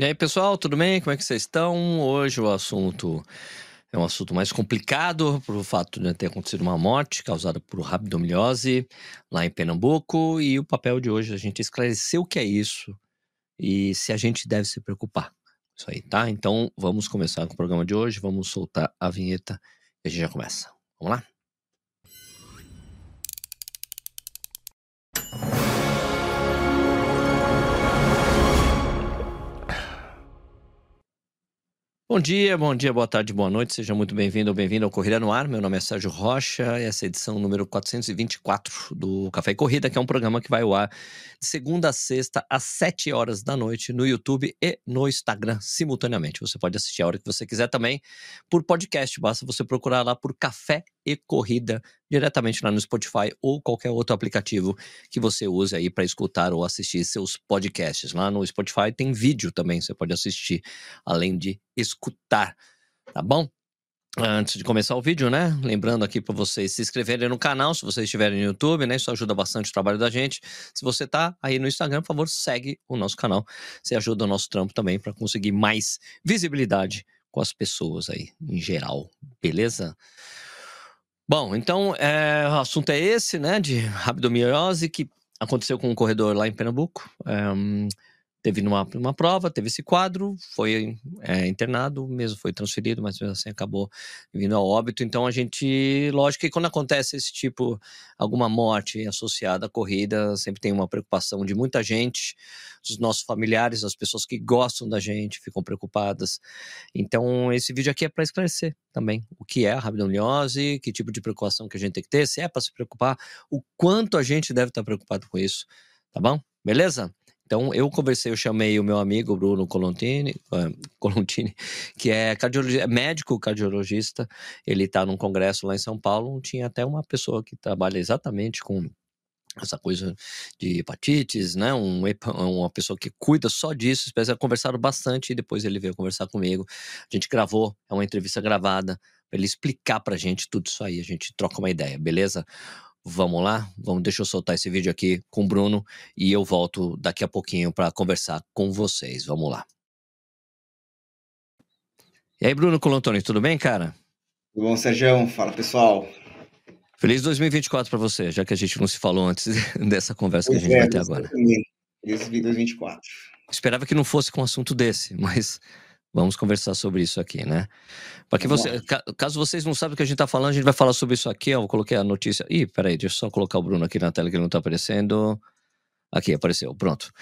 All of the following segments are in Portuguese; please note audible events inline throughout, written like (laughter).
E aí, pessoal, tudo bem? Como é que vocês estão? Hoje o assunto é um assunto mais complicado por o fato de ter acontecido uma morte causada por rabdomilhose lá em Pernambuco e o papel de hoje é a gente esclarecer o que é isso e se a gente deve se preocupar. Isso aí, tá? Então vamos começar com o programa de hoje, vamos soltar a vinheta e a gente já começa. Vamos lá? Bom dia, bom dia, boa tarde, boa noite. Seja muito bem-vindo ou bem-vindo ao Corrida no Ar. Meu nome é Sérgio Rocha essa é a edição número 424 do Café e Corrida, que é um programa que vai ao ar de segunda a sexta às 7 horas da noite no YouTube e no Instagram simultaneamente. Você pode assistir a hora que você quiser também por podcast. Basta você procurar lá por Café e Corrida diretamente lá no Spotify ou qualquer outro aplicativo que você use aí para escutar ou assistir seus podcasts. Lá no Spotify tem vídeo também, você pode assistir, além de escutar, tá bom? Antes de começar o vídeo, né? Lembrando aqui para vocês se inscreverem no canal, se vocês estiverem no YouTube, né? Isso ajuda bastante o trabalho da gente. Se você tá aí no Instagram, por favor, segue o nosso canal. Você ajuda o nosso trampo também para conseguir mais visibilidade com as pessoas aí, em geral. Beleza? Bom, então é, o assunto é esse, né, de rabdomiose, que aconteceu com um corredor lá em Pernambuco. É, teve numa, uma prova, teve esse quadro, foi é, internado, mesmo foi transferido, mas mesmo assim acabou vindo ao óbito. Então a gente, lógico que quando acontece esse tipo, alguma morte associada à corrida, sempre tem uma preocupação de muita gente, os nossos familiares, as pessoas que gostam da gente ficam preocupadas. Então esse vídeo aqui é para esclarecer também o que é a rabdomiose, que tipo de preocupação que a gente tem que ter, se é para se preocupar, o quanto a gente deve estar preocupado com isso, tá bom? Beleza? Então, eu conversei, eu chamei o meu amigo Bruno Colontini, uh, (laughs) Colontini que é, cardiologista, é médico cardiologista. Ele está num congresso lá em São Paulo. Tinha até uma pessoa que trabalha exatamente com essa coisa de hepatites, né? Um, uma pessoa que cuida só disso. Conversaram bastante e depois ele veio conversar comigo. A gente gravou, é uma entrevista gravada, para ele explicar pra gente tudo isso aí. A gente troca uma ideia, beleza? Vamos lá? Vamos, deixa eu soltar esse vídeo aqui com o Bruno e eu volto daqui a pouquinho para conversar com vocês. Vamos lá. E aí, Bruno Colantoni, tudo bem, cara? Tudo bom, Sérgio? Fala, pessoal. Feliz 2024 para você, já que a gente não se falou antes (laughs) dessa conversa pois que a gente é, vai ter agora. Feliz 2024. Esperava que não fosse com um assunto desse, mas Vamos conversar sobre isso aqui, né? Para que você, caso vocês não sabem o que a gente está falando, a gente vai falar sobre isso aqui. Eu coloquei a notícia. Ih, peraí, deixa eu só colocar o Bruno aqui na tela que ele não está aparecendo. Aqui, apareceu, pronto.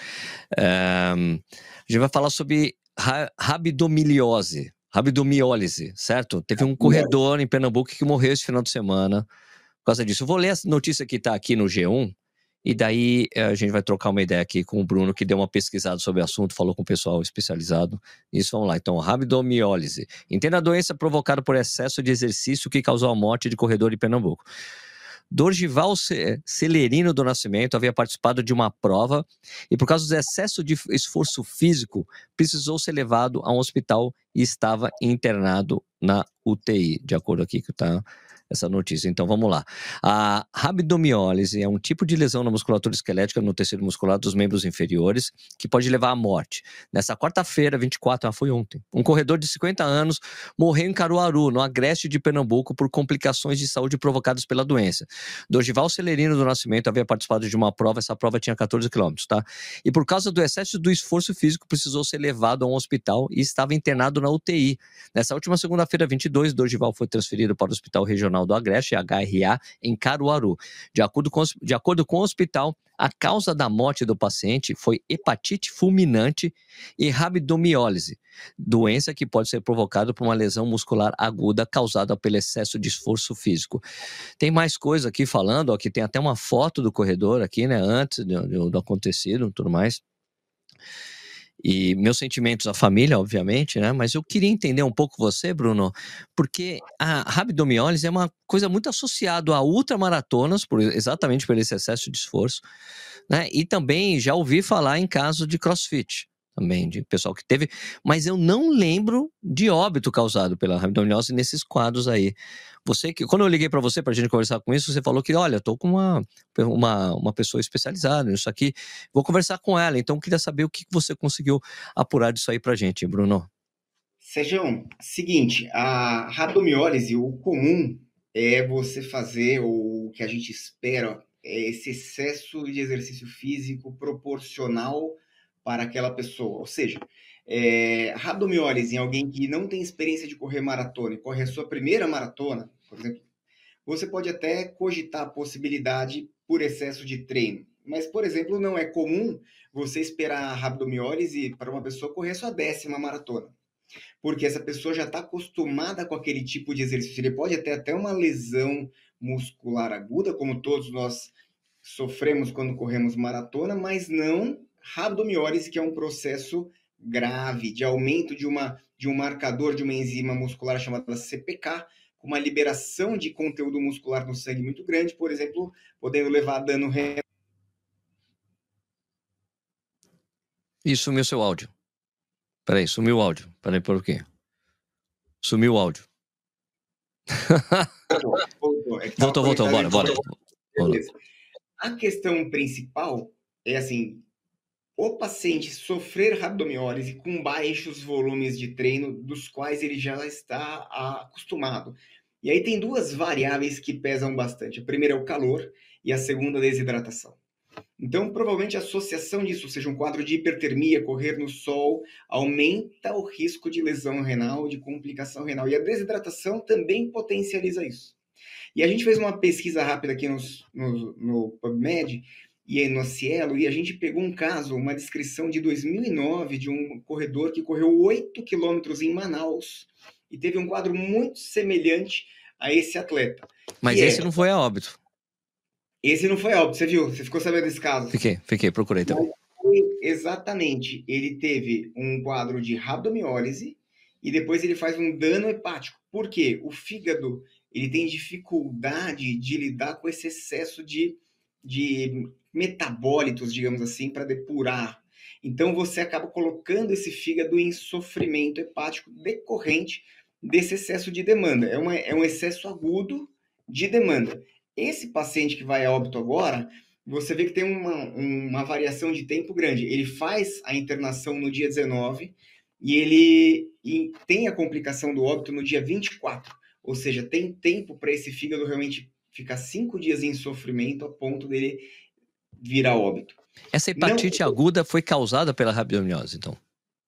Um, a gente vai falar sobre ra rabdomiliose, rabdomiólise, certo? Teve um corredor em Pernambuco que morreu esse final de semana por causa disso. Eu vou ler a notícia que está aqui no G1, e daí eh, a gente vai trocar uma ideia aqui com o Bruno, que deu uma pesquisada sobre o assunto, falou com o pessoal especializado. Isso, vamos lá. Então, rabdomiólise. Entenda a doença provocada por excesso de exercício que causou a morte de corredor em Pernambuco. Dorgival Celerino do Nascimento havia participado de uma prova e, por causa do excesso de esforço físico, precisou ser levado a um hospital e estava internado na UTI, de acordo aqui que está essa notícia. Então vamos lá. A rabdomiólise é um tipo de lesão na musculatura esquelética no tecido muscular dos membros inferiores que pode levar à morte. Nessa quarta-feira, 24, ah, foi ontem, um corredor de 50 anos morreu em Caruaru, no agreste de Pernambuco, por complicações de saúde provocadas pela doença. Dorival Celerino do Nascimento havia participado de uma prova, essa prova tinha 14 quilômetros, tá? E por causa do excesso do esforço físico, precisou ser levado a um hospital e estava internado na UTI. Nessa última segunda-feira, 22, Dorival foi transferido para o Hospital Regional do Agreste, HRA, em Caruaru. De acordo, com, de acordo com o hospital, a causa da morte do paciente foi hepatite fulminante e rabdomiólise, doença que pode ser provocada por uma lesão muscular aguda causada pelo excesso de esforço físico. Tem mais coisa aqui falando, ó, que tem até uma foto do corredor aqui, né, antes do, do, do acontecido, tudo mais. E meus sentimentos à família, obviamente, né? Mas eu queria entender um pouco você, Bruno, porque a rabdomiólise é uma coisa muito associada a ultramaratonas, por, exatamente por esse excesso de esforço, né? E também já ouvi falar em caso de crossfit também, de pessoal que teve, mas eu não lembro de óbito causado pela rabdomiólise nesses quadros aí. Você que, quando eu liguei para você para a gente conversar com isso, você falou que, olha, estou com uma, uma, uma pessoa especializada nisso aqui, vou conversar com ela. Então, queria saber o que você conseguiu apurar disso aí para gente, Bruno. Sejam, seguinte, a rabdomiólise, o comum é você fazer o que a gente espera, é esse excesso de exercício físico proporcional para aquela pessoa. Ou seja, é, rabdomiólise em alguém que não tem experiência de correr maratona e corre a sua primeira maratona, por exemplo, você pode até cogitar a possibilidade por excesso de treino. Mas, por exemplo, não é comum você esperar a rabdomiólise para uma pessoa correr sua décima maratona porque essa pessoa já está acostumada com aquele tipo de exercício. Ele pode ter até uma lesão muscular aguda, como todos nós sofremos quando corremos maratona, mas não rabdomiólise, que é um processo grave de aumento de, uma, de um marcador de uma enzima muscular chamada CPK, com uma liberação de conteúdo muscular no sangue muito grande, por exemplo, podendo levar a dano renal. Isso sumiu seu áudio. Peraí, sumiu o áudio. Peraí, por quê? Sumiu o áudio. (laughs) voltou, é voltou, voltou, bora, bora. A questão principal é assim: o paciente sofrer rabdomiólise com baixos volumes de treino, dos quais ele já está acostumado. E aí tem duas variáveis que pesam bastante. A primeira é o calor e a segunda a desidratação. Então, provavelmente a associação disso, ou seja, um quadro de hipertermia, correr no sol, aumenta o risco de lesão renal, de complicação renal. E a desidratação também potencializa isso. E a gente fez uma pesquisa rápida aqui no, no, no PubMed e no Cielo, e a gente pegou um caso, uma descrição de 2009 de um corredor que correu 8 quilômetros em Manaus e teve um quadro muito semelhante a esse atleta. Mas esse é... não foi a óbito. Esse não foi óbvio, você viu? Você ficou sabendo desse caso? Fiquei, fiquei, procurei também. Exatamente. Ele teve um quadro de rabdomiólise e depois ele faz um dano hepático. Por quê? O fígado ele tem dificuldade de lidar com esse excesso de, de metabólitos, digamos assim, para depurar. Então você acaba colocando esse fígado em sofrimento hepático decorrente desse excesso de demanda. É, uma, é um excesso agudo de demanda. Esse paciente que vai a óbito agora, você vê que tem uma, uma variação de tempo grande. Ele faz a internação no dia 19 e ele e tem a complicação do óbito no dia 24. Ou seja, tem tempo para esse fígado realmente ficar cinco dias em sofrimento a ponto dele virar óbito. Essa hepatite Não... aguda foi causada pela rabdomiólise, então?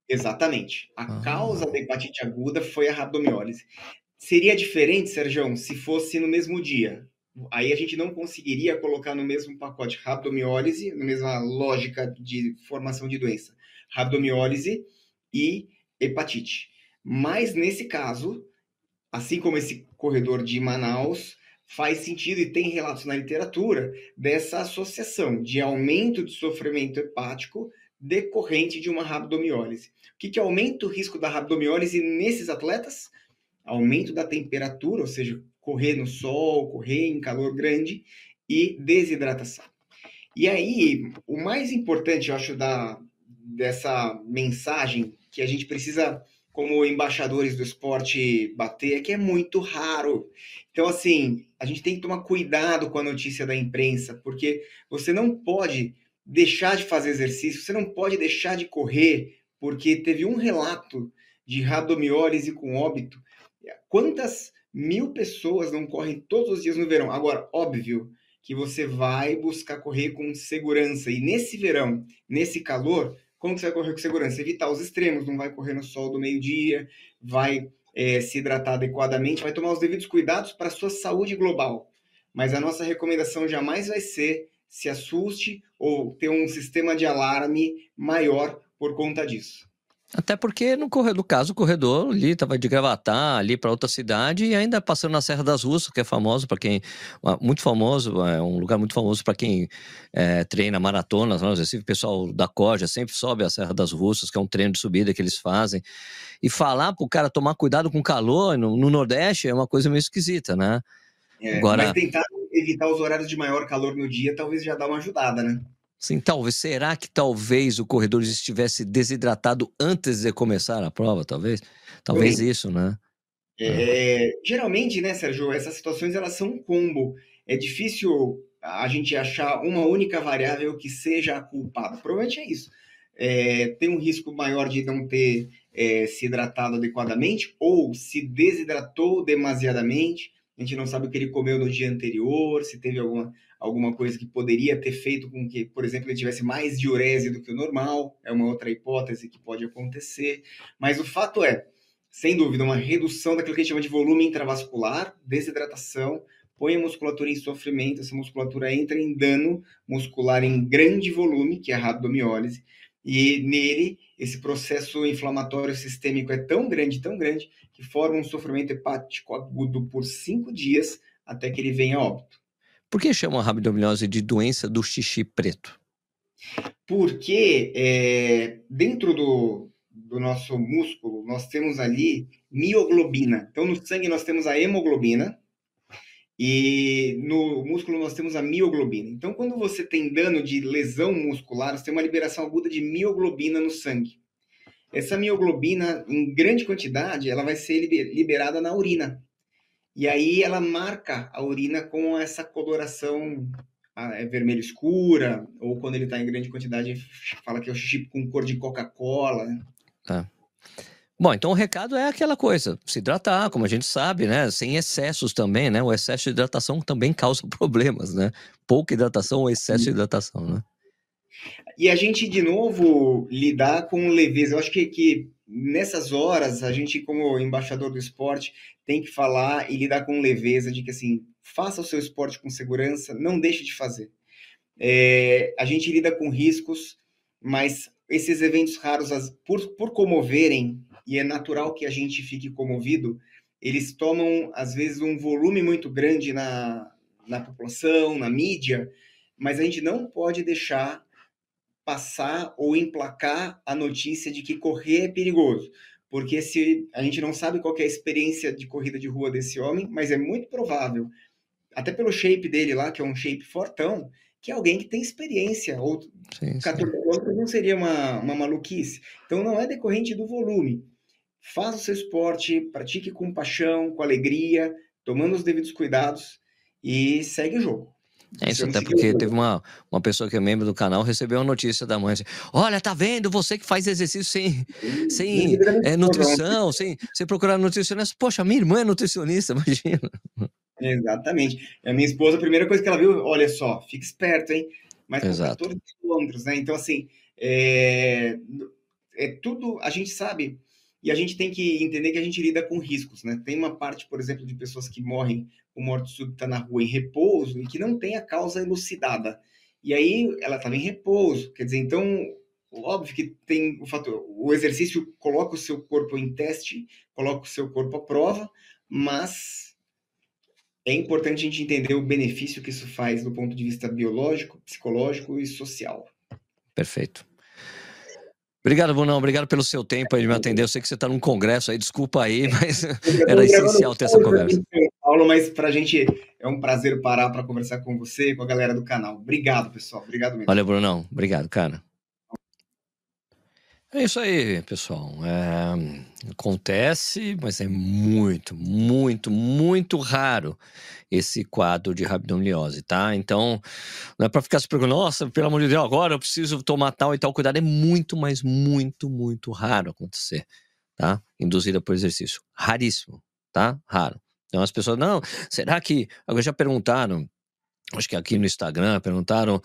Exatamente. A ah. causa da hepatite aguda foi a rabdomiólise. Seria diferente, Sérgio, se fosse no mesmo dia aí a gente não conseguiria colocar no mesmo pacote rabdomiólise, na mesma lógica de formação de doença, rabdomiólise e hepatite. Mas nesse caso, assim como esse corredor de Manaus, faz sentido e tem relatos na literatura dessa associação de aumento de sofrimento hepático decorrente de uma rabdomiólise. O que, que aumenta o risco da rabdomiólise nesses atletas? Aumento da temperatura, ou seja, correr no sol, correr em calor grande e desidratação. E aí, o mais importante, eu acho, da, dessa mensagem que a gente precisa, como embaixadores do esporte, bater, é que é muito raro. Então, assim, a gente tem que tomar cuidado com a notícia da imprensa, porque você não pode deixar de fazer exercício, você não pode deixar de correr, porque teve um relato de rabdomiólise com óbito. Quantas mil pessoas não correm todos os dias no verão. Agora, óbvio que você vai buscar correr com segurança. E nesse verão, nesse calor, como você vai correr com segurança? Evitar os extremos, não vai correr no sol do meio-dia, vai é, se hidratar adequadamente, vai tomar os devidos cuidados para a sua saúde global. Mas a nossa recomendação jamais vai ser se assuste ou ter um sistema de alarme maior por conta disso. Até porque, no, corredor, no caso, o corredor ali estava de gravatar ali para outra cidade e ainda passando na Serra das Russas, que é famoso para quem. Muito famoso, é um lugar muito famoso para quem é, treina maratonas. Né? O pessoal da Coja sempre sobe a Serra das Russas, que é um treino de subida que eles fazem. E falar para o cara tomar cuidado com o calor no, no, Nordeste é uma coisa meio esquisita, né? É, Agora... Mas tentar evitar os horários de maior calor no dia talvez já dá uma ajudada, né? Sim, talvez. Será que talvez o corredor estivesse desidratado antes de começar a prova, talvez? Talvez isso, né? É, é. Geralmente, né, Sérgio, essas situações elas são um combo. É difícil a gente achar uma única variável que seja a culpada. Provavelmente é isso. É, tem um risco maior de não ter é, se hidratado adequadamente ou se desidratou demasiadamente. A gente não sabe o que ele comeu no dia anterior, se teve alguma, alguma coisa que poderia ter feito com que, por exemplo, ele tivesse mais diurese do que o normal, é uma outra hipótese que pode acontecer. Mas o fato é, sem dúvida, uma redução daquilo que a gente chama de volume intravascular, desidratação, põe a musculatura em sofrimento, essa musculatura entra em dano muscular em grande volume, que é a rabdomiólise, e nele esse processo inflamatório sistêmico é tão grande, tão grande, que forma um sofrimento hepático agudo por cinco dias até que ele venha a óbito. Por que chamam a rabdomiólise de doença do xixi preto? Porque é, dentro do, do nosso músculo nós temos ali mioglobina. Então no sangue nós temos a hemoglobina e no músculo nós temos a mioglobina. Então quando você tem dano de lesão muscular, você tem uma liberação aguda de mioglobina no sangue. Essa mioglobina, em grande quantidade, ela vai ser liberada na urina. E aí ela marca a urina com essa coloração é vermelho escura, ou quando ele está em grande quantidade, fala que é o xixi com cor de Coca-Cola. Tá. Bom, então o recado é aquela coisa, se hidratar, como a gente sabe, né? Sem excessos também, né? O excesso de hidratação também causa (laughs) problemas, né? Pouca hidratação ou excesso de hidratação, né? E a gente, de novo, lidar com leveza. Eu acho que, que nessas horas, a gente, como embaixador do esporte, tem que falar e lidar com leveza de que, assim, faça o seu esporte com segurança, não deixe de fazer. É, a gente lida com riscos, mas esses eventos raros, por, por comoverem, e é natural que a gente fique comovido, eles tomam, às vezes, um volume muito grande na, na população, na mídia, mas a gente não pode deixar passar ou emplacar a notícia de que correr é perigoso. Porque se a gente não sabe qual é a experiência de corrida de rua desse homem, mas é muito provável, até pelo shape dele lá, que é um shape fortão, que é alguém que tem experiência. Ou sim, 14 quilômetros não seria uma, uma maluquice. Então não é decorrente do volume. Faça o seu esporte, pratique com paixão, com alegria, tomando os devidos cuidados e segue o jogo. É isso, até porque teve uma, uma pessoa que é membro do canal, recebeu uma notícia da mãe assim, olha, tá vendo, você que faz exercício sem, sem é, nutrição, sem, sem procurar nutricionista. Poxa, minha irmã é nutricionista, (laughs) imagina. Exatamente. A minha esposa, a primeira coisa que ela viu, olha só, fica esperto, hein? Mas com 14 quilômetros, né? Então, assim, é, é tudo, a gente sabe, e a gente tem que entender que a gente lida com riscos, né? Tem uma parte, por exemplo, de pessoas que morrem com morte súbita na rua em repouso e que não tem a causa elucidada. E aí ela estava em repouso, quer dizer, então, óbvio que tem o fator, o exercício coloca o seu corpo em teste, coloca o seu corpo à prova, mas é importante a gente entender o benefício que isso faz do ponto de vista biológico, psicológico e social. Perfeito. Obrigado, Brunão. Obrigado pelo seu tempo aí de me atender. Eu sei que você está num congresso aí, desculpa aí, (laughs) mas era essencial ter essa conversa. Paulo, mas para a gente é um prazer parar para conversar com você e com a galera do canal. Obrigado, pessoal. Obrigado mesmo. Valeu, Brunão. Obrigado, cara. É isso aí, pessoal. É, acontece, mas é muito, muito, muito raro esse quadro de rabdomiólise, tá? Então, não é para ficar se perguntando, nossa, pelo amor de Deus, agora eu preciso tomar tal e tal cuidado. É muito, mas muito, muito raro acontecer, tá? Induzida por exercício. Raríssimo, tá? Raro. Então as pessoas, não, será que. Agora já perguntaram acho que aqui no Instagram, perguntaram: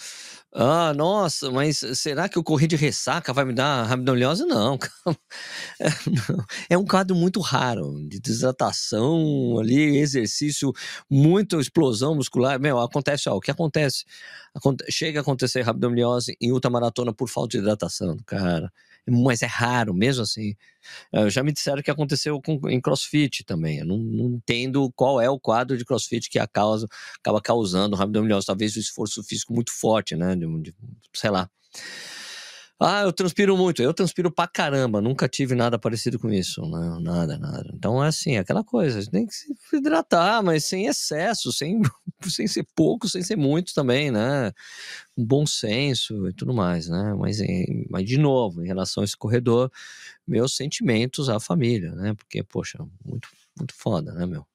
Ah, nossa, mas será que eu corri de ressaca vai me dar rabdomiólise? Não, (laughs) é, não, é um quadro muito raro de desidratação ali, exercício, muita explosão muscular. Meu, acontece, ó, o que acontece? Chega a acontecer rabdomiólise em ultramaratona por falta de hidratação, cara mas é raro, mesmo assim. Eh, já me disseram que aconteceu com, em crossfit também. Eu não, não, entendo qual é o quadro de crossfit que a causa, acaba causando rabdomiólise. Talvez o esforço físico muito forte, né? De, de, sei lá. Ah, eu transpiro muito. Eu transpiro pra caramba. Nunca tive nada parecido com isso. Não, nada, nada. Então é assim, aquela coisa. Tem que se hidratar, mas sem excesso, sem, (laughs) sem ser pouco, sem ser muito também, né? Um bom senso e tudo mais, né? Mas, mas de novo, em relação a esse corredor, meus sentimentos à família, né? Porque, poxa, muito, muito foda, né, meu?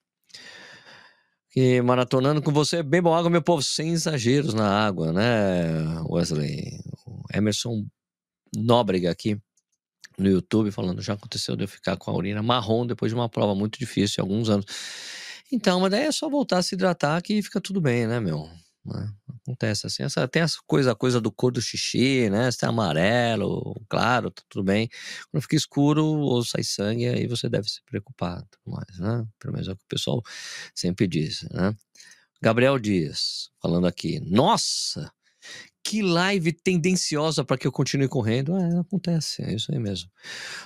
que maratonando com você, bem bom água, meu povo, sem exageros na água, né, Wesley? Emerson Nóbrega aqui no YouTube falando já aconteceu de eu ficar com a urina marrom depois de uma prova muito difícil alguns anos. Então, mas daí é só voltar a se hidratar que fica tudo bem, né, meu? Né? Acontece assim. Essa, tem essa coisa, a coisa do cor do xixi, né? Se tá amarelo, claro, tá tudo bem. Quando fica escuro ou sai sangue, aí você deve se preocupar mais, né? Pelo menos é o que o pessoal sempre diz, né? Gabriel Dias, falando aqui. Nossa! Que live tendenciosa para que eu continue correndo. É, acontece, é isso aí mesmo.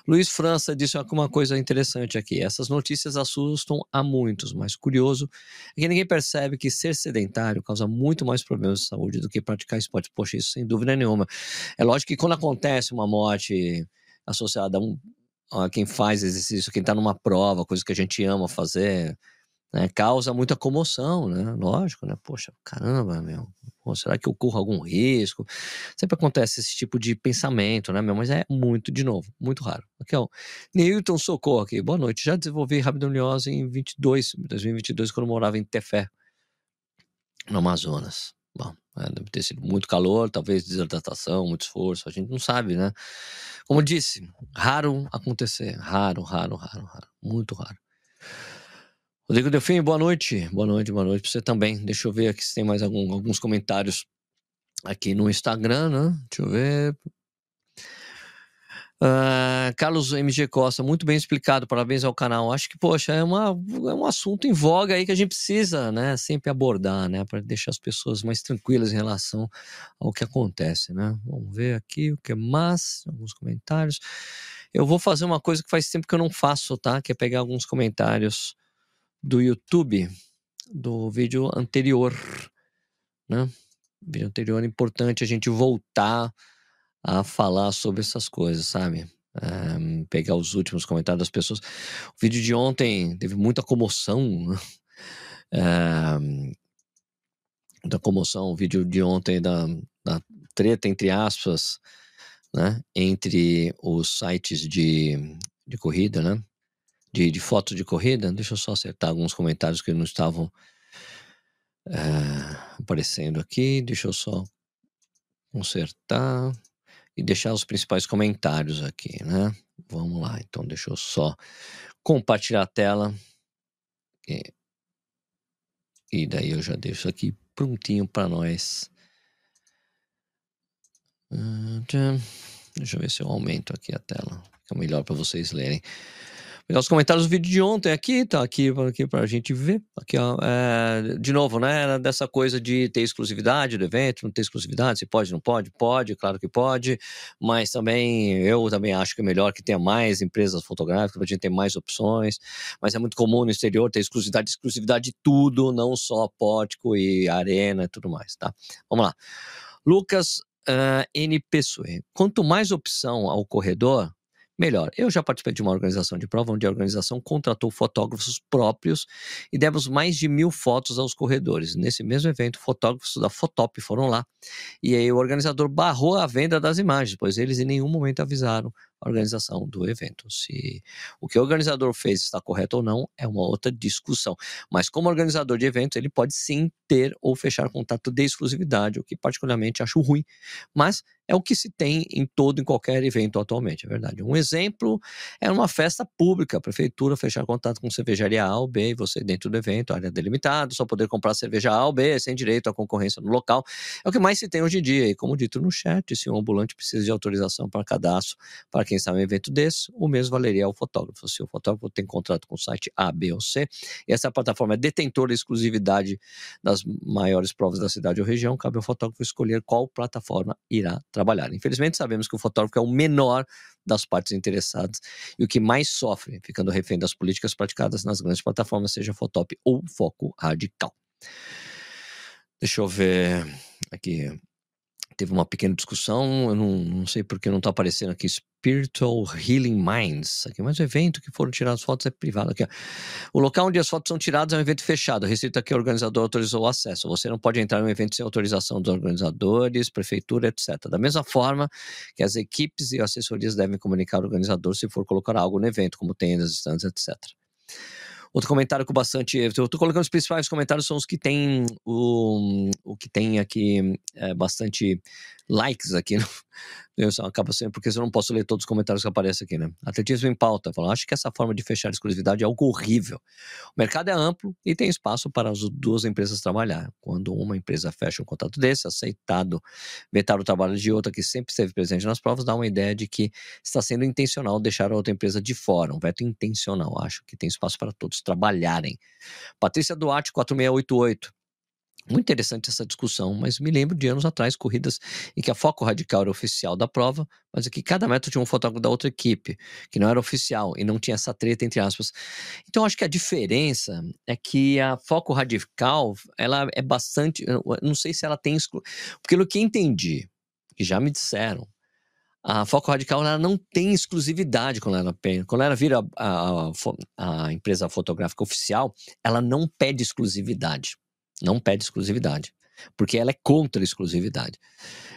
Luiz França disse uma coisa interessante aqui. Essas notícias assustam a muitos, mas curioso é que ninguém percebe que ser sedentário causa muito mais problemas de saúde do que praticar esporte. Poxa, isso sem dúvida nenhuma. É lógico que quando acontece uma morte associada a, um, a quem faz exercício, quem está numa prova, coisa que a gente ama fazer, né, causa muita comoção, né? Lógico, né? Poxa, caramba, meu. Pô, será que eu corro algum risco? Sempre acontece esse tipo de pensamento, né, meu? Mas é muito, de novo, muito raro. Aqui, ó. Newton Socorro aqui. Boa noite. Já desenvolvi rabdomiólise em 22, 2022, quando eu morava em Tefé, no Amazonas. Bom, é, deve ter sido muito calor, talvez desidratação, muito esforço, a gente não sabe, né? Como disse, raro acontecer. Raro, raro, raro, raro. Muito raro. Rodrigo Delfim, boa noite. Boa noite, boa noite para você também. Deixa eu ver aqui se tem mais algum, alguns comentários aqui no Instagram, né? Deixa eu ver. Uh, Carlos MG Costa, muito bem explicado, parabéns ao canal. Acho que, poxa, é, uma, é um assunto em voga aí que a gente precisa, né, sempre abordar, né, para deixar as pessoas mais tranquilas em relação ao que acontece, né. Vamos ver aqui o que mais, alguns comentários. Eu vou fazer uma coisa que faz tempo que eu não faço, tá, que é pegar alguns comentários do YouTube do vídeo anterior, né? Vídeo anterior é importante a gente voltar a falar sobre essas coisas, sabe? Um, eh, pegar os últimos comentários das pessoas. O vídeo de ontem teve muita comoção. Um, (laughs) né? muita comoção. O vídeo de ontem da, da treta, entre aspas, né? Entre os sites de, de corrida, né? De, de fotos de corrida. Deixa eu só acertar alguns comentários que não estavam é, aparecendo aqui. Deixa eu só consertar e deixar os principais comentários aqui, né? Vamos lá, então deixa eu só compartilhar a tela. E, e daí eu já deixo aqui prontinho para nós. Deixa eu ver se eu aumento aqui a tela. Fica melhor para vocês lerem pegar os comentários do vídeo de ontem aqui, tá aqui, aqui pra gente ver. Aqui, ó, é, de novo, né? Dessa coisa de ter exclusividade do evento, não ter exclusividade, se pode, não pode, pode, claro que pode, mas também eu também acho que é melhor que tenha mais empresas fotográficas, pra gente ter mais opções, mas é muito comum no exterior ter exclusividade, exclusividade de tudo, não só pórtico e arena e tudo mais, tá? Vamos lá. Lucas uh, N. Quanto mais opção ao corredor, melhor. Eu já participei de uma organização de prova onde a organização contratou fotógrafos próprios e demos mais de mil fotos aos corredores. Nesse mesmo evento, fotógrafos da Fotop foram lá e aí o organizador barrou a venda das imagens, pois eles em nenhum momento avisaram a organização do evento. Se o que o organizador fez está correto ou não é uma outra discussão. Mas como organizador de eventos, ele pode sim ter ou fechar contato de exclusividade, o que particularmente acho ruim, mas é o que se tem em todo e qualquer evento atualmente, é verdade. Um exemplo é uma festa pública, a prefeitura fechar contato com cervejaria A ou B, você dentro do evento, área delimitada, só poder comprar cerveja A ou B, sem direito à concorrência no local. É o que mais se tem hoje em dia, e como dito no chat, se um ambulante precisa de autorização para cadastro para quem está em um evento desse, o mesmo valeria ao fotógrafo. Se o fotógrafo tem contrato com o site A, B ou C, e essa plataforma é detentora de exclusividade das maiores provas da cidade ou região, cabe ao fotógrafo escolher qual plataforma irá trabalhar. Infelizmente, sabemos que o fotógrafo é o menor das partes interessadas e o que mais sofre, ficando refém das políticas praticadas nas grandes plataformas, seja Fotop ou Foco Radical. Deixa eu ver aqui. Teve uma pequena discussão, eu não, não sei porque não está aparecendo aqui, Spiritual Healing Minds, aqui, mas o evento que foram tiradas fotos é privado. Aqui, o local onde as fotos são tiradas é um evento fechado, restrito aqui o organizador autorizou o acesso. Você não pode entrar em um evento sem autorização dos organizadores, prefeitura, etc. Da mesma forma que as equipes e assessorias devem comunicar ao organizador se for colocar algo no evento, como tendas, stands, etc. Outro comentário com bastante. Eu tô colocando os principais comentários, são os que tem o, o que tem aqui é, bastante likes aqui. No, eu acaba sendo, porque eu não posso ler todos os comentários que aparecem aqui, né? Atletismo em pauta. Falo, acho que essa forma de fechar a exclusividade é algo horrível. O mercado é amplo e tem espaço para as duas empresas trabalhar. Quando uma empresa fecha um contrato desse, aceitado vetar o trabalho de outra que sempre esteve presente nas provas, dá uma ideia de que está sendo intencional deixar a outra empresa de fora. Um veto intencional. Acho que tem espaço para todos trabalharem. Patrícia Duarte, 4688. Muito interessante essa discussão, mas me lembro de anos atrás, corridas em que a foco radical era oficial da prova, mas que cada metro tinha um fotógrafo da outra equipe, que não era oficial e não tinha essa treta, entre aspas. Então, acho que a diferença é que a foco radical, ela é bastante. Não sei se ela tem. Exclu... Pelo que entendi, que já me disseram, a Foco Radical ela não tem exclusividade quando ela, quando ela vira a, a, a empresa fotográfica oficial, ela não pede exclusividade. Não pede exclusividade. Porque ela é contra a exclusividade.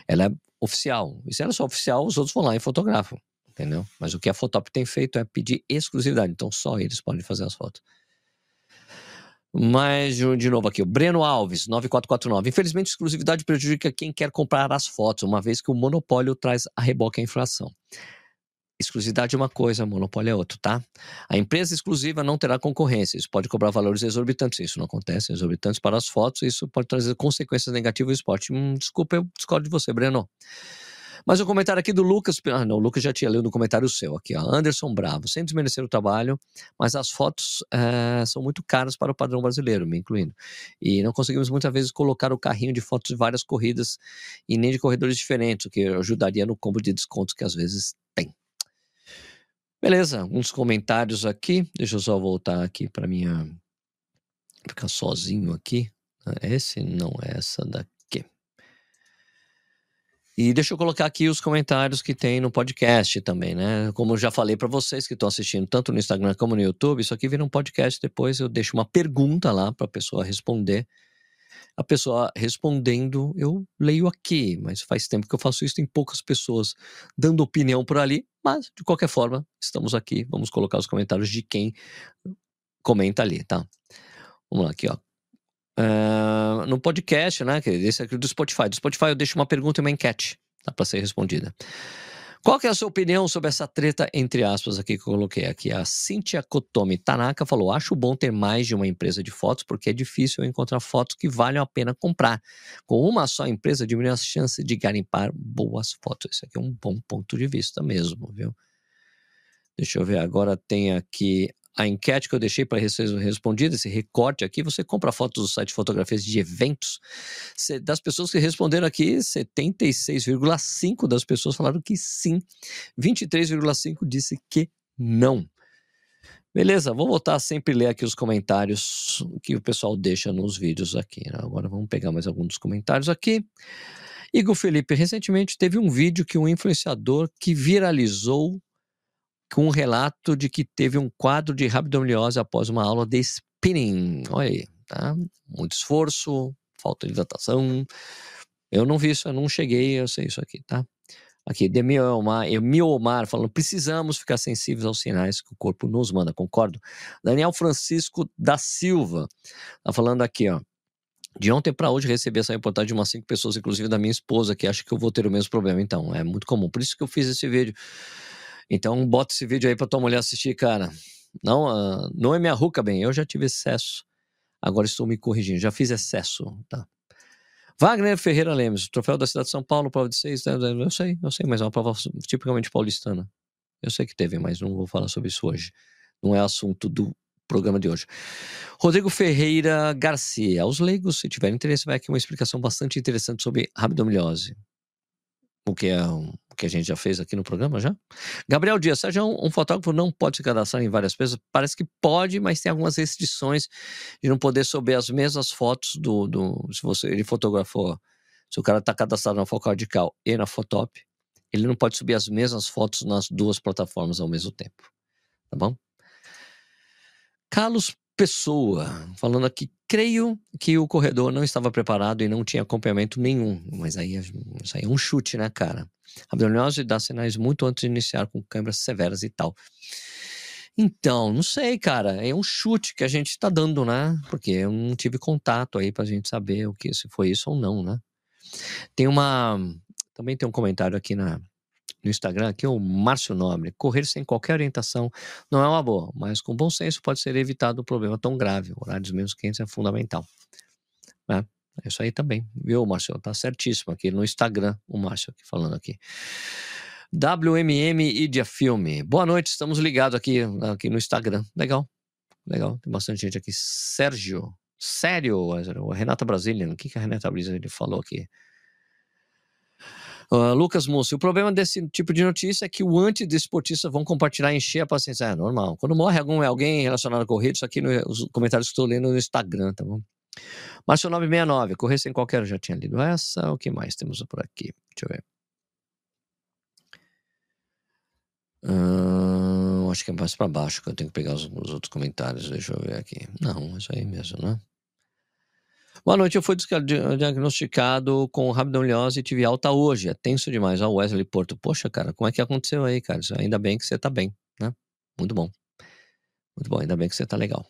Ela é oficial. E se ela é só oficial, os outros vão lá e fotografam. Entendeu? Mas o que a Fotop tem feito é pedir exclusividade. Então só eles podem fazer as fotos. Mas, de novo aqui, o Breno Alves, 9449. Infelizmente, exclusividade prejudica quem quer comprar as fotos, uma vez que o monopólio traz a reboque à inflação. Exclusividade é uma coisa, monopólio é outra, tá? A empresa exclusiva não terá concorrência. Isso pode cobrar valores exorbitantes. Isso não acontece, exorbitantes para as fotos. Isso pode trazer consequências negativas ao esporte. Hum, desculpa, eu discordo de você, Breno. Mas o comentário aqui do Lucas. Ah, não, o Lucas já tinha lido no comentário seu aqui, ó. Anderson Bravo, sem desmerecer o trabalho, mas as fotos é, são muito caras para o padrão brasileiro, me incluindo. E não conseguimos muitas vezes colocar o carrinho de fotos de várias corridas e nem de corredores diferentes, o que ajudaria no combo de descontos que às vezes. Beleza, alguns comentários aqui. Deixa eu só voltar aqui para minha. Ficar sozinho aqui. Ah, esse não é essa daqui. E deixa eu colocar aqui os comentários que tem no podcast também, né? Como eu já falei para vocês que estão assistindo tanto no Instagram como no YouTube, isso aqui vira um podcast. Depois eu deixo uma pergunta lá para a pessoa responder a pessoa respondendo, eu leio aqui, mas faz tempo que eu faço isso, tem poucas pessoas dando opinião por ali, mas de qualquer forma, estamos aqui, vamos colocar os comentários de quem comenta ali, tá? Vamos lá aqui, ó. Uh, no podcast, né? Esse aqui do Spotify. Do Spotify eu deixo uma pergunta e uma enquete, tá? Ser respondida. Qual que é a sua opinião sobre essa treta, entre aspas, aqui que eu coloquei? Aqui a Cynthia Kotomi Tanaka falou: acho bom ter mais de uma empresa de fotos, porque é difícil encontrar fotos que valham a pena comprar. Com uma só empresa, diminui as chances de garimpar boas fotos. Isso aqui é um bom ponto de vista mesmo, viu? Deixa eu ver, agora tem aqui a enquete que eu deixei para ser respondida, esse recorte aqui, você compra fotos do site Fotografias de Eventos. Das pessoas que responderam aqui, 76,5% das pessoas falaram que sim, 23,5% disse que não. Beleza, vou voltar a sempre ler aqui os comentários que o pessoal deixa nos vídeos aqui. Né? Agora vamos pegar mais alguns dos comentários aqui. Igor Felipe, recentemente teve um vídeo que um influenciador que viralizou com um relato de que teve um quadro de rabdomiose após uma aula de spinning. Olha aí, tá? Muito esforço, falta de hidratação. Eu não vi isso, eu não cheguei, eu sei isso aqui, tá? Aqui, Demiomar, Miomar falando, precisamos ficar sensíveis aos sinais que o corpo nos manda, concordo? Daniel Francisco da Silva, tá falando aqui, ó. De ontem para hoje recebi essa reportagem de umas cinco pessoas, inclusive da minha esposa, que acha que eu vou ter o mesmo problema. Então, é muito comum. Por isso que eu fiz esse vídeo. Então, bota esse vídeo aí pra tua mulher assistir, cara. Não, uh, não é minha ruca, bem. Eu já tive excesso. Agora estou me corrigindo. Já fiz excesso, tá? Wagner Ferreira Lemes, troféu da cidade de São Paulo, prova de seis. Né? Eu sei, eu sei, mas é uma prova tipicamente paulistana. Eu sei que teve, mas não vou falar sobre isso hoje. Não é assunto do programa de hoje. Rodrigo Ferreira Garcia. Aos leigos, se tiver interesse, vai aqui uma explicação bastante interessante sobre rabdomiliose o que é o que a gente já fez aqui no programa já. Gabriel Dias, Sérgio, um, um fotógrafo não pode se cadastrar em várias peças? Parece que pode, mas tem algumas restrições de não poder subir as mesmas fotos do, do se você ele fotografou Se o cara está cadastrado na Foco Radical e na Fotop, ele não pode subir as mesmas fotos nas duas plataformas ao mesmo tempo. Tá bom? Carlos Pessoa, falando aqui, creio que o corredor não estava preparado e não tinha acompanhamento nenhum. Mas aí, isso aí é um chute, né, cara? A abdominose dá sinais muito antes de iniciar com câmeras severas e tal. Então, não sei, cara. É um chute que a gente está dando, né? Porque eu não tive contato aí pra gente saber o que se foi isso ou não, né? Tem uma. Também tem um comentário aqui na, no Instagram, aqui o Márcio Nobre. Correr sem qualquer orientação não é uma boa, mas com bom senso pode ser evitado um problema tão grave. Horários menos quentes é fundamental. É, isso aí também, viu, Márcio? Tá certíssimo aqui no Instagram, o Márcio aqui falando aqui. WMM Idia Filme. Boa noite, estamos ligados aqui, aqui no Instagram. Legal, legal. Tem bastante gente aqui. Sérgio, sério, Renata Brasília. O que, que a Renata Brasília falou aqui? Uh, Lucas Múcio, o problema desse tipo de notícia é que o antidesportista vão compartilhar e encher a paciência. É normal. Quando morre algum, alguém relacionado à corrida, isso aqui nos comentários que estou lendo no Instagram, tá bom? Márcio 969, correr sem qualquer. Já tinha lido essa. O que mais temos por aqui? Deixa eu ver. Uh, acho que é mais para baixo que eu tenho que pegar os, os, outros comentários. Deixa eu ver aqui. Não, é isso aí mesmo, né? Boa noite, eu fui diagnosticado com rabdomiólise e tive alta hoje. É tenso demais. Ó, Wesley Porto. Poxa, cara, como é que aconteceu aí, cara? Ainda bem que você tá bem, né? Muito bom. Muito bom, ainda bem que você tá legal.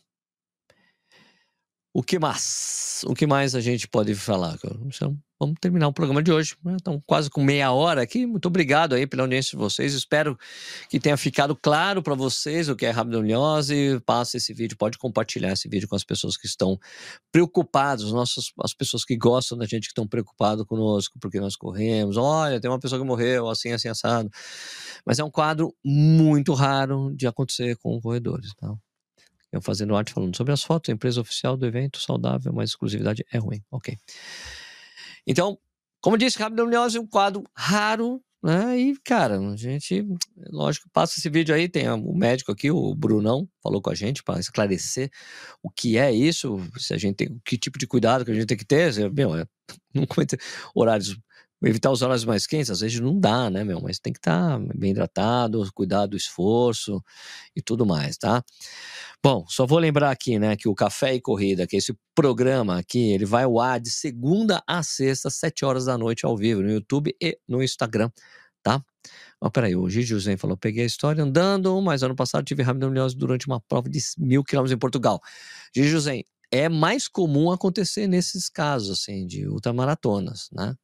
O que mais? O que mais a gente pode falar? Então, vamos terminar o programa de hoje. Estamos quase com meia hora aqui. Muito obrigado aí pela audiência de vocês. Espero que tenha ficado claro para vocês o que é rabdomiólise. Passa esse vídeo, pode compartilhar esse vídeo com as pessoas que estão preocupadas, nossas, as pessoas que gostam da gente, que estão preocupadas conosco, porque nós corremos. Olha, tem uma pessoa que morreu, assim, assim, assado. Mas é um quadro muito raro de acontecer com corredores. Tá? Eu fazendo arte falando sobre as fotos, empresa oficial do evento, saudável, mas exclusividade é ruim. Ok. Então, como disse, rabdomiose é um quadro raro, né? E, cara, a gente, lógico, passa esse vídeo aí, tem o médico aqui, o Brunão, falou com a gente para esclarecer o que é isso, se a gente tem, que tipo de cuidado que a gente tem que ter. Meu, é, (laughs) não cometer horários evitar os horários mais quentes, às vezes não dá, né, meu? Mas tem que estar tá bem hidratado, cuidar do esforço e tudo mais, tá? Bom, só vou lembrar aqui, né, que o Café e Corrida, que é esse programa aqui, ele vai ao ar de segunda a sexta, sete horas da noite ao vivo, no YouTube e no Instagram, tá? Ó, peraí, o Gigi José falou: peguei a história andando, mas ano passado tive rabdomiólise durante uma prova de mil quilômetros em Portugal. Gigi José, é mais comum acontecer nesses casos, assim, de ultramaratonas, né?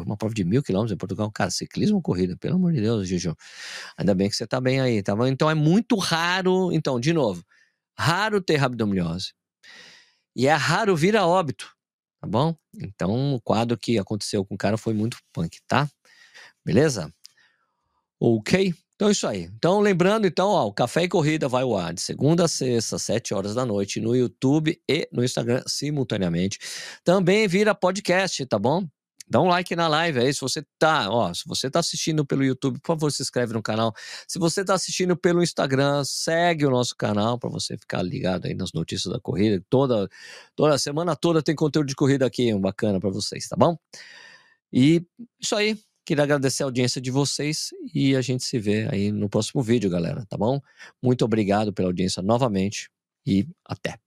Uma prova de mil quilômetros em Portugal. Cara, ciclismo corrida? Pelo amor de Deus, Juju. Ainda bem que você tá bem aí, tá bom? Então é muito raro. Então, de novo, raro ter rabdomiólise. E é raro vir a óbito, tá bom? Então, o quadro que aconteceu com o cara foi muito punk, tá? Beleza? Ok? Então é isso aí. Então, lembrando, então, ó, o Café e Corrida vai ao ar de segunda a sexta, sete horas da noite, no YouTube e no Instagram simultaneamente. Também vira podcast, tá bom? Dá um like na live aí. Se você tá, ó, se você tá assistindo pelo YouTube, por favor, se inscreve no canal. Se você tá assistindo pelo Instagram, segue o nosso canal para você ficar ligado aí nas notícias da corrida. Toda, toda semana toda tem conteúdo de corrida aqui, um bacana para vocês, tá bom? E isso aí. Queria agradecer a audiência de vocês e a gente se vê aí no próximo vídeo, galera, tá bom? Muito obrigado pela audiência novamente e até.